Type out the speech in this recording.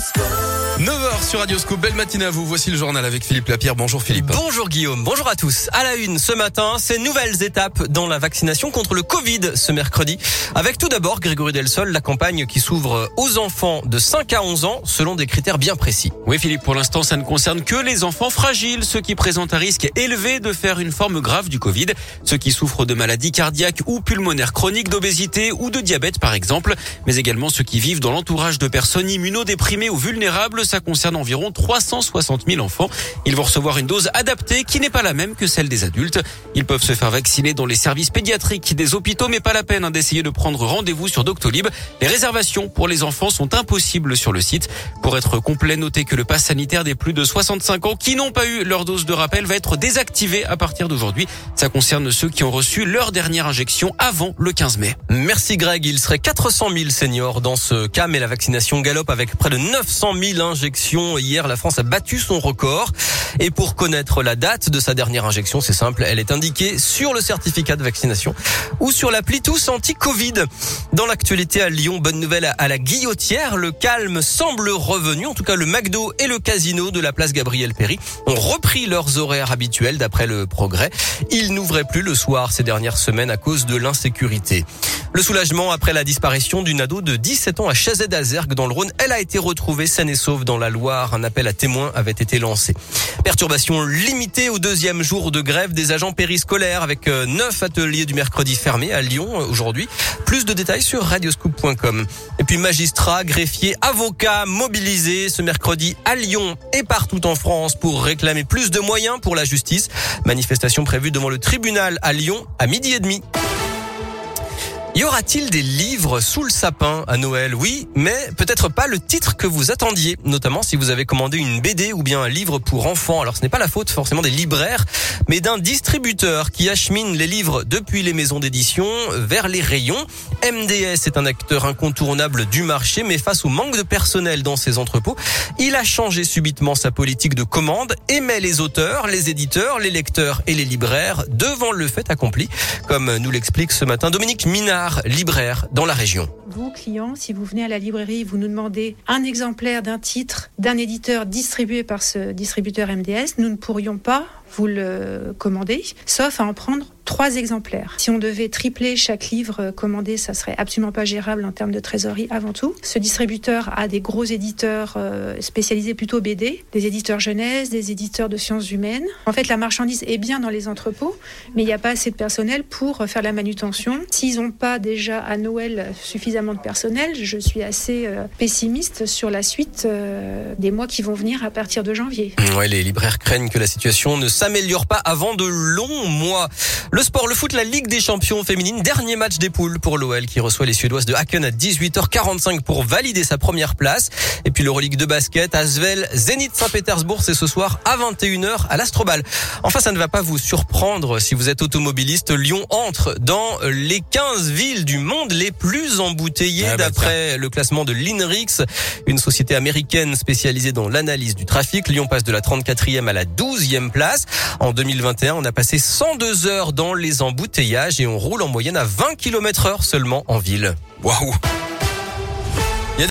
school. Sur Radioscope, belle matinée à vous. Voici le journal avec Philippe Lapierre. Bonjour Philippe. Bonjour Guillaume, bonjour à tous. À la une ce matin, ces nouvelles étapes dans la vaccination contre le Covid ce mercredi. Avec tout d'abord Grégory Delsol, la campagne qui s'ouvre aux enfants de 5 à 11 ans selon des critères bien précis. Oui Philippe, pour l'instant ça ne concerne que les enfants fragiles, ceux qui présentent un risque élevé de faire une forme grave du Covid, ceux qui souffrent de maladies cardiaques ou pulmonaires chroniques, d'obésité ou de diabète par exemple, mais également ceux qui vivent dans l'entourage de personnes immunodéprimées ou vulnérables ça concerne environ 360 000 enfants. Ils vont recevoir une dose adaptée qui n'est pas la même que celle des adultes. Ils peuvent se faire vacciner dans les services pédiatriques des hôpitaux, mais pas la peine hein, d'essayer de prendre rendez-vous sur Doctolib. Les réservations pour les enfants sont impossibles sur le site. Pour être complet, notez que le pass sanitaire des plus de 65 ans qui n'ont pas eu leur dose de rappel va être désactivé à partir d'aujourd'hui. Ça concerne ceux qui ont reçu leur dernière injection avant le 15 mai. Merci Greg, il serait 400 000 seniors dans ce cas, mais la vaccination galope avec près de 900 000 injections. Hier, la France a battu son record. Et pour connaître la date de sa dernière injection, c'est simple, elle est indiquée sur le certificat de vaccination ou sur l'appli Tous Anti-Covid. Dans l'actualité à Lyon, bonne nouvelle à la Guillotière, le calme semble revenu. En tout cas, le McDo et le casino de la place Gabriel Péry ont repris leurs horaires habituels d'après le progrès. Ils n'ouvraient plus le soir ces dernières semaines à cause de l'insécurité. Le soulagement après la disparition d'une ado de 17 ans à Chazet-Azergue dans le Rhône. Elle a été retrouvée saine et sauve dans la Loire. Un appel à témoins avait été lancé. Perturbation limitée au deuxième jour de grève des agents périscolaires avec euh, neuf ateliers du mercredi fermés à Lyon euh, aujourd'hui. Plus de détails sur radioscoop.com. Et puis magistrats, greffiers, avocats mobilisés ce mercredi à Lyon et partout en France pour réclamer plus de moyens pour la justice. Manifestation prévue devant le tribunal à Lyon à midi et demi. Y aura-t-il des livres sous le sapin à Noël? Oui, mais peut-être pas le titre que vous attendiez, notamment si vous avez commandé une BD ou bien un livre pour enfants. Alors ce n'est pas la faute forcément des libraires, mais d'un distributeur qui achemine les livres depuis les maisons d'édition vers les rayons. MDS est un acteur incontournable du marché, mais face au manque de personnel dans ses entrepôts, il a changé subitement sa politique de commande et met les auteurs, les éditeurs, les lecteurs et les libraires devant le fait accompli, comme nous l'explique ce matin Dominique Minard libraire dans la région. Vous, clients, si vous venez à la librairie, vous nous demandez un exemplaire d'un titre d'un éditeur distribué par ce distributeur MDS, nous ne pourrions pas vous le commander, sauf à en prendre trois exemplaires. Si on devait tripler chaque livre commandé, ça serait absolument pas gérable en termes de trésorerie avant tout. Ce distributeur a des gros éditeurs euh, spécialisés plutôt BD, des éditeurs jeunesse, des éditeurs de sciences humaines. En fait, la marchandise est bien dans les entrepôts, mais il n'y a pas assez de personnel pour faire la manutention. S'ils n'ont pas déjà à Noël suffisamment de personnel, je suis assez euh, pessimiste sur la suite euh, des mois qui vont venir à partir de janvier. Ouais, les libraires craignent que la situation ne s'améliore pas avant de longs mois. Sport, le foot, la Ligue des champions féminines, dernier match des poules pour l'OL qui reçoit les Suédoises de Haken à 18h45 pour valider sa première place. Et puis l'Euroleague de basket, Asvel, Zénith Saint-Pétersbourg, c'est ce soir à 21h à l'Astrobal. Enfin, ça ne va pas vous surprendre si vous êtes automobiliste. Lyon entre dans les 15 villes du monde les plus embouteillées ah bah d'après le classement de l'INRIX, une société américaine spécialisée dans l'analyse du trafic. Lyon passe de la 34e à la 12e place. En 2021, on a passé 102 heures les embouteillages et on roule en moyenne à 20 km heure seulement en ville. Waouh